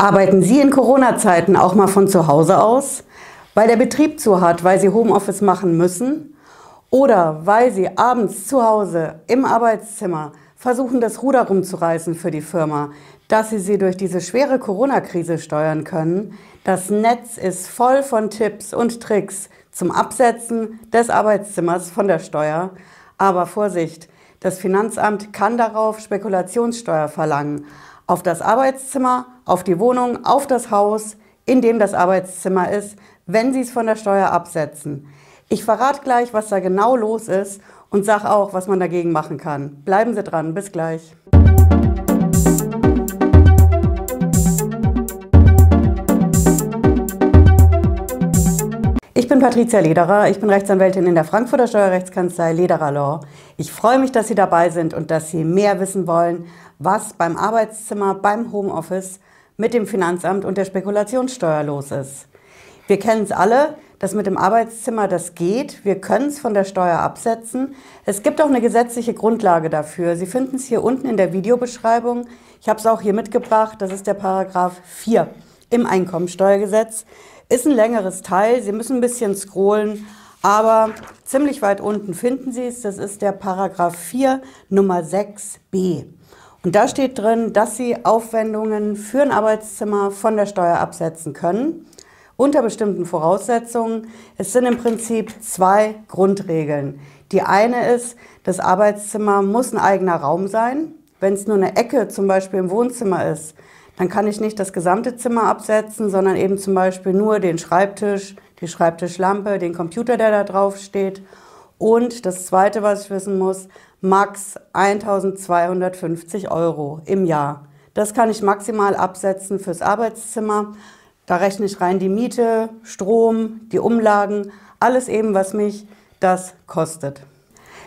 Arbeiten Sie in Corona-Zeiten auch mal von zu Hause aus, weil der Betrieb zu hat, weil Sie Homeoffice machen müssen oder weil Sie abends zu Hause im Arbeitszimmer versuchen, das Ruder rumzureißen für die Firma, dass Sie sie durch diese schwere Corona-Krise steuern können. Das Netz ist voll von Tipps und Tricks zum Absetzen des Arbeitszimmers von der Steuer. Aber Vorsicht, das Finanzamt kann darauf Spekulationssteuer verlangen auf das Arbeitszimmer, auf die Wohnung, auf das Haus, in dem das Arbeitszimmer ist, wenn Sie es von der Steuer absetzen. Ich verrate gleich, was da genau los ist und sage auch, was man dagegen machen kann. Bleiben Sie dran, bis gleich. Ich bin Patricia Lederer, ich bin Rechtsanwältin in der Frankfurter Steuerrechtskanzlei Lederer Law. Ich freue mich, dass Sie dabei sind und dass Sie mehr wissen wollen, was beim Arbeitszimmer, beim Homeoffice mit dem Finanzamt und der Spekulationssteuer los ist. Wir kennen es alle, dass mit dem Arbeitszimmer das geht. Wir können es von der Steuer absetzen. Es gibt auch eine gesetzliche Grundlage dafür. Sie finden es hier unten in der Videobeschreibung. Ich habe es auch hier mitgebracht. Das ist der Paragraph 4 im Einkommensteuergesetz. Ist ein längeres Teil. Sie müssen ein bisschen scrollen. Aber ziemlich weit unten finden Sie es. Das ist der Paragraph 4 Nummer 6b. Und da steht drin, dass Sie Aufwendungen für ein Arbeitszimmer von der Steuer absetzen können, unter bestimmten Voraussetzungen. Es sind im Prinzip zwei Grundregeln. Die eine ist, das Arbeitszimmer muss ein eigener Raum sein. Wenn es nur eine Ecke zum Beispiel im Wohnzimmer ist, dann kann ich nicht das gesamte Zimmer absetzen, sondern eben zum Beispiel nur den Schreibtisch, die Schreibtischlampe, den Computer, der da drauf steht. Und das Zweite, was ich wissen muss, max 1250 Euro im Jahr. Das kann ich maximal absetzen fürs Arbeitszimmer. Da rechne ich rein die Miete, Strom, die Umlagen, alles eben, was mich das kostet.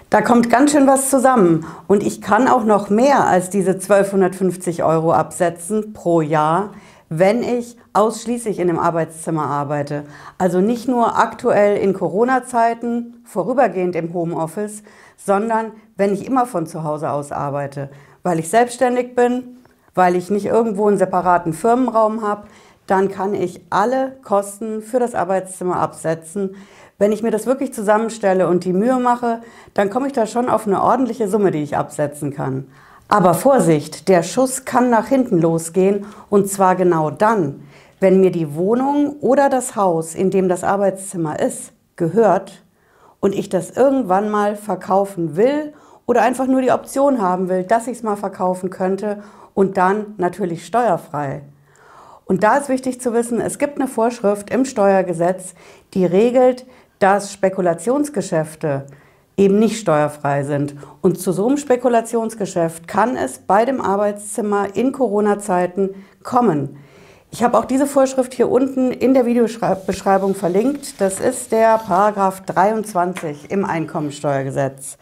Da kommt ganz schön was zusammen und ich kann auch noch mehr als diese 1250 Euro absetzen pro Jahr, wenn ich ausschließlich in dem Arbeitszimmer arbeite. Also nicht nur aktuell in Corona-Zeiten, vorübergehend im Homeoffice, sondern wenn ich immer von zu Hause aus arbeite, weil ich selbstständig bin, weil ich nicht irgendwo einen separaten Firmenraum habe, dann kann ich alle Kosten für das Arbeitszimmer absetzen. Wenn ich mir das wirklich zusammenstelle und die Mühe mache, dann komme ich da schon auf eine ordentliche Summe, die ich absetzen kann. Aber Vorsicht, der Schuss kann nach hinten losgehen und zwar genau dann, wenn mir die Wohnung oder das Haus, in dem das Arbeitszimmer ist, gehört und ich das irgendwann mal verkaufen will oder einfach nur die Option haben will, dass ich es mal verkaufen könnte und dann natürlich steuerfrei. Und da ist wichtig zu wissen, es gibt eine Vorschrift im Steuergesetz, die regelt, dass Spekulationsgeschäfte eben nicht steuerfrei sind. Und zu so einem Spekulationsgeschäft kann es bei dem Arbeitszimmer in Corona-Zeiten kommen. Ich habe auch diese Vorschrift hier unten in der Videobeschreibung verlinkt. Das ist der Paragraph 23 im Einkommensteuergesetz.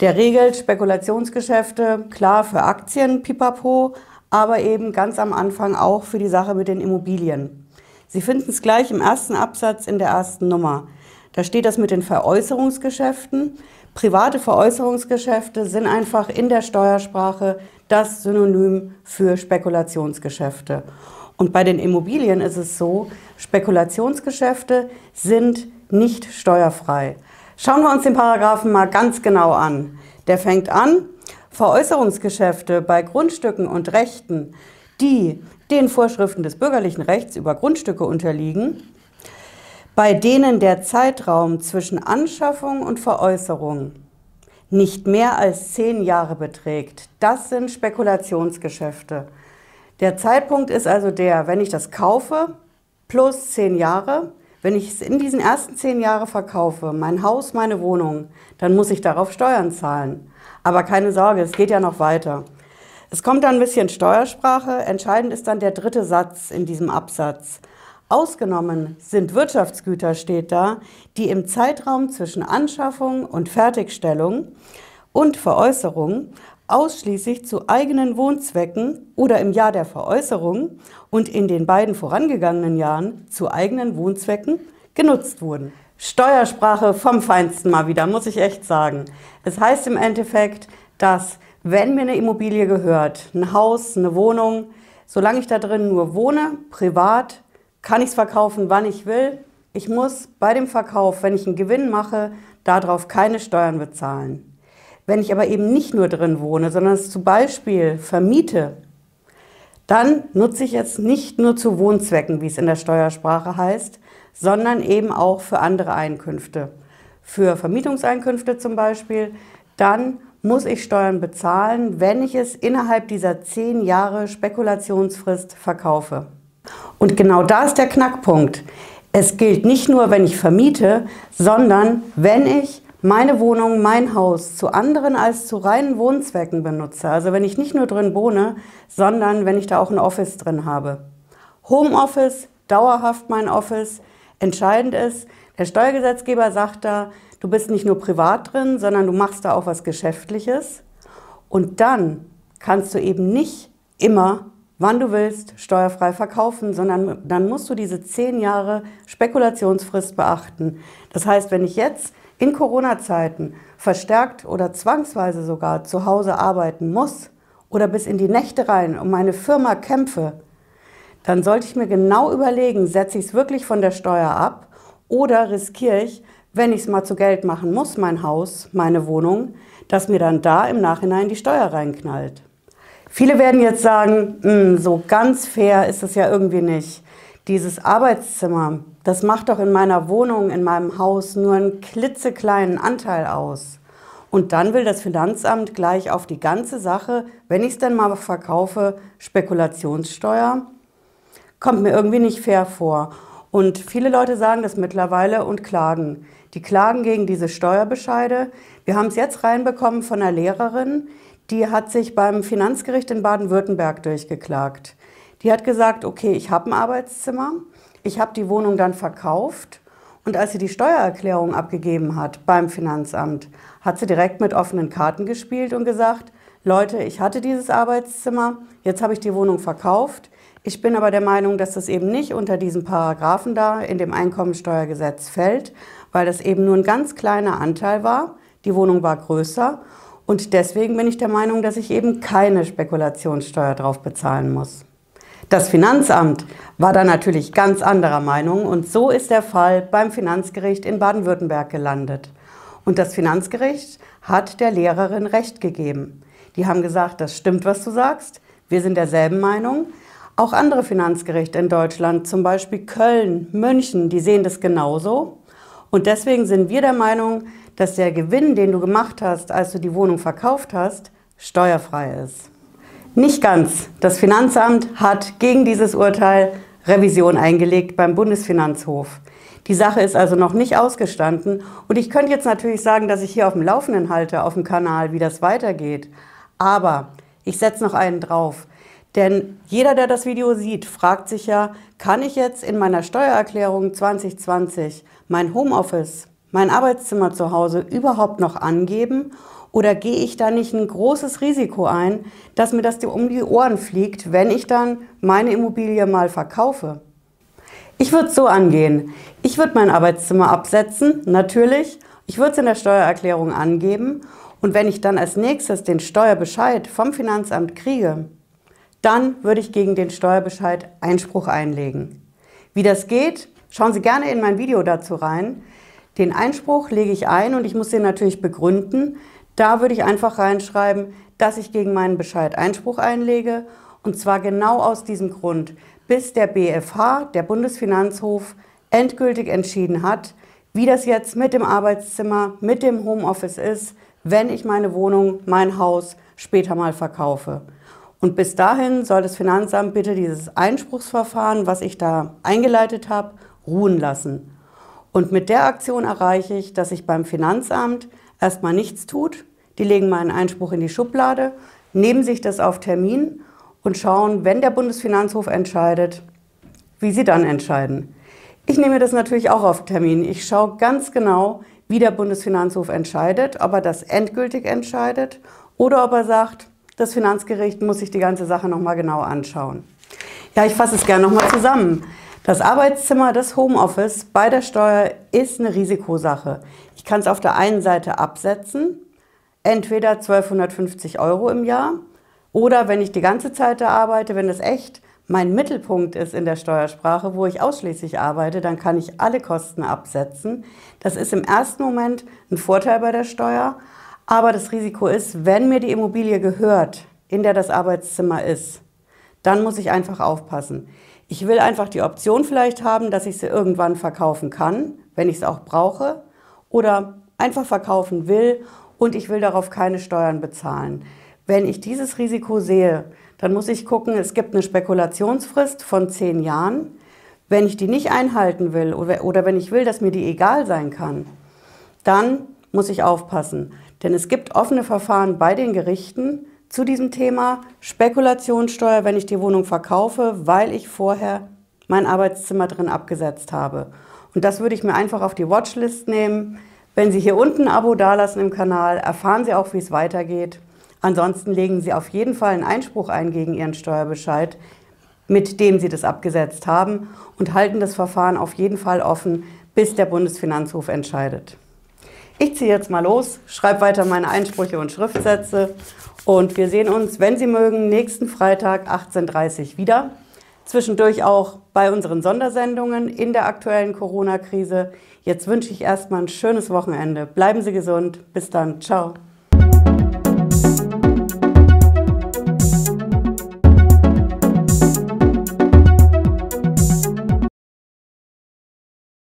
Der regelt Spekulationsgeschäfte, klar für Aktien, pipapo, aber eben ganz am Anfang auch für die Sache mit den Immobilien. Sie finden es gleich im ersten Absatz in der ersten Nummer. Da steht das mit den Veräußerungsgeschäften. Private Veräußerungsgeschäfte sind einfach in der Steuersprache das Synonym für Spekulationsgeschäfte. Und bei den Immobilien ist es so, Spekulationsgeschäfte sind nicht steuerfrei. Schauen wir uns den Paragraphen mal ganz genau an. Der fängt an, Veräußerungsgeschäfte bei Grundstücken und Rechten, die den Vorschriften des bürgerlichen Rechts über Grundstücke unterliegen, bei denen der Zeitraum zwischen Anschaffung und Veräußerung nicht mehr als zehn Jahre beträgt. Das sind Spekulationsgeschäfte. Der Zeitpunkt ist also der, wenn ich das kaufe, plus zehn Jahre. Wenn ich es in diesen ersten zehn Jahren verkaufe, mein Haus, meine Wohnung, dann muss ich darauf Steuern zahlen. Aber keine Sorge, es geht ja noch weiter. Es kommt dann ein bisschen Steuersprache. Entscheidend ist dann der dritte Satz in diesem Absatz. Ausgenommen sind Wirtschaftsgüter, steht da, die im Zeitraum zwischen Anschaffung und Fertigstellung und Veräußerung ausschließlich zu eigenen Wohnzwecken oder im Jahr der Veräußerung und in den beiden vorangegangenen Jahren zu eigenen Wohnzwecken genutzt wurden. Steuersprache vom Feinsten mal wieder, muss ich echt sagen. Es heißt im Endeffekt, dass wenn mir eine Immobilie gehört, ein Haus, eine Wohnung, solange ich da drin nur wohne, privat, kann ich es verkaufen, wann ich will. Ich muss bei dem Verkauf, wenn ich einen Gewinn mache, darauf keine Steuern bezahlen. Wenn ich aber eben nicht nur drin wohne, sondern es zum Beispiel vermiete, dann nutze ich es nicht nur zu Wohnzwecken, wie es in der Steuersprache heißt, sondern eben auch für andere Einkünfte. Für Vermietungseinkünfte zum Beispiel, dann muss ich Steuern bezahlen, wenn ich es innerhalb dieser zehn Jahre Spekulationsfrist verkaufe. Und genau da ist der Knackpunkt. Es gilt nicht nur, wenn ich vermiete, sondern wenn ich meine Wohnung, mein Haus zu anderen als zu reinen Wohnzwecken benutze. Also wenn ich nicht nur drin wohne, sondern wenn ich da auch ein Office drin habe. Homeoffice, dauerhaft mein Office. Entscheidend ist, der Steuergesetzgeber sagt da, du bist nicht nur privat drin, sondern du machst da auch was Geschäftliches. Und dann kannst du eben nicht immer, wann du willst, steuerfrei verkaufen, sondern dann musst du diese zehn Jahre Spekulationsfrist beachten. Das heißt, wenn ich jetzt in Corona-Zeiten verstärkt oder zwangsweise sogar zu Hause arbeiten muss oder bis in die Nächte rein um meine Firma kämpfe, dann sollte ich mir genau überlegen, setze ich es wirklich von der Steuer ab oder riskiere ich, wenn ich es mal zu Geld machen muss, mein Haus, meine Wohnung, dass mir dann da im Nachhinein die Steuer reinknallt. Viele werden jetzt sagen, hm, so ganz fair ist es ja irgendwie nicht. Dieses Arbeitszimmer, das macht doch in meiner Wohnung, in meinem Haus nur einen klitzekleinen Anteil aus. Und dann will das Finanzamt gleich auf die ganze Sache, wenn ich es denn mal verkaufe, Spekulationssteuer. Kommt mir irgendwie nicht fair vor. Und viele Leute sagen das mittlerweile und klagen. Die klagen gegen diese Steuerbescheide. Wir haben es jetzt reinbekommen von einer Lehrerin, die hat sich beim Finanzgericht in Baden-Württemberg durchgeklagt. Die hat gesagt, okay, ich habe ein Arbeitszimmer, ich habe die Wohnung dann verkauft und als sie die Steuererklärung abgegeben hat beim Finanzamt, hat sie direkt mit offenen Karten gespielt und gesagt, Leute, ich hatte dieses Arbeitszimmer, jetzt habe ich die Wohnung verkauft, ich bin aber der Meinung, dass das eben nicht unter diesen Paragraphen da in dem Einkommensteuergesetz fällt, weil das eben nur ein ganz kleiner Anteil war. Die Wohnung war größer und deswegen bin ich der Meinung, dass ich eben keine Spekulationssteuer drauf bezahlen muss. Das Finanzamt war da natürlich ganz anderer Meinung und so ist der Fall beim Finanzgericht in Baden-Württemberg gelandet. Und das Finanzgericht hat der Lehrerin Recht gegeben. Die haben gesagt, das stimmt, was du sagst. Wir sind derselben Meinung. Auch andere Finanzgerichte in Deutschland, zum Beispiel Köln, München, die sehen das genauso. Und deswegen sind wir der Meinung, dass der Gewinn, den du gemacht hast, als du die Wohnung verkauft hast, steuerfrei ist. Nicht ganz. Das Finanzamt hat gegen dieses Urteil Revision eingelegt beim Bundesfinanzhof. Die Sache ist also noch nicht ausgestanden und ich könnte jetzt natürlich sagen, dass ich hier auf dem Laufenden halte, auf dem Kanal, wie das weitergeht. Aber ich setze noch einen drauf. Denn jeder, der das Video sieht, fragt sich ja, kann ich jetzt in meiner Steuererklärung 2020 mein Homeoffice, mein Arbeitszimmer zu Hause überhaupt noch angeben? Oder gehe ich da nicht ein großes Risiko ein, dass mir das um die Ohren fliegt, wenn ich dann meine Immobilie mal verkaufe? Ich würde es so angehen. Ich würde mein Arbeitszimmer absetzen, natürlich. Ich würde es in der Steuererklärung angeben. Und wenn ich dann als nächstes den Steuerbescheid vom Finanzamt kriege, dann würde ich gegen den Steuerbescheid Einspruch einlegen. Wie das geht, schauen Sie gerne in mein Video dazu rein. Den Einspruch lege ich ein und ich muss den natürlich begründen. Da würde ich einfach reinschreiben, dass ich gegen meinen Bescheid Einspruch einlege und zwar genau aus diesem Grund, bis der BFH, der Bundesfinanzhof, endgültig entschieden hat, wie das jetzt mit dem Arbeitszimmer, mit dem Homeoffice ist, wenn ich meine Wohnung, mein Haus später mal verkaufe. Und bis dahin soll das Finanzamt bitte dieses Einspruchsverfahren, was ich da eingeleitet habe, ruhen lassen. Und mit der Aktion erreiche ich, dass sich beim Finanzamt erstmal nichts tut. Die legen meinen Einspruch in die Schublade, nehmen sich das auf Termin und schauen, wenn der Bundesfinanzhof entscheidet, wie sie dann entscheiden. Ich nehme das natürlich auch auf Termin. Ich schaue ganz genau, wie der Bundesfinanzhof entscheidet, ob er das endgültig entscheidet oder ob er sagt, das Finanzgericht muss sich die ganze Sache nochmal genau anschauen. Ja, ich fasse es gerne nochmal zusammen. Das Arbeitszimmer, das Homeoffice bei der Steuer ist eine Risikosache. Ich kann es auf der einen Seite absetzen, entweder 1250 Euro im Jahr oder wenn ich die ganze Zeit da arbeite, wenn es echt mein Mittelpunkt ist in der Steuersprache, wo ich ausschließlich arbeite, dann kann ich alle Kosten absetzen. Das ist im ersten Moment ein Vorteil bei der Steuer, aber das Risiko ist, wenn mir die Immobilie gehört, in der das Arbeitszimmer ist, dann muss ich einfach aufpassen. Ich will einfach die Option vielleicht haben, dass ich sie irgendwann verkaufen kann, wenn ich es auch brauche, oder einfach verkaufen will und ich will darauf keine Steuern bezahlen. Wenn ich dieses Risiko sehe, dann muss ich gucken, es gibt eine Spekulationsfrist von zehn Jahren. Wenn ich die nicht einhalten will oder wenn ich will, dass mir die egal sein kann, dann muss ich aufpassen. Denn es gibt offene Verfahren bei den Gerichten zu diesem Thema Spekulationssteuer, wenn ich die Wohnung verkaufe, weil ich vorher mein Arbeitszimmer drin abgesetzt habe. Und das würde ich mir einfach auf die Watchlist nehmen. Wenn Sie hier unten ein Abo dalassen im Kanal, erfahren Sie auch, wie es weitergeht. Ansonsten legen Sie auf jeden Fall einen Einspruch ein gegen Ihren Steuerbescheid, mit dem Sie das abgesetzt haben und halten das Verfahren auf jeden Fall offen, bis der Bundesfinanzhof entscheidet. Ich ziehe jetzt mal los, schreibe weiter meine Einsprüche und Schriftsätze und wir sehen uns, wenn Sie mögen, nächsten Freitag 18.30 Uhr wieder. Zwischendurch auch bei unseren Sondersendungen in der aktuellen Corona-Krise. Jetzt wünsche ich erstmal ein schönes Wochenende. Bleiben Sie gesund. Bis dann. Ciao.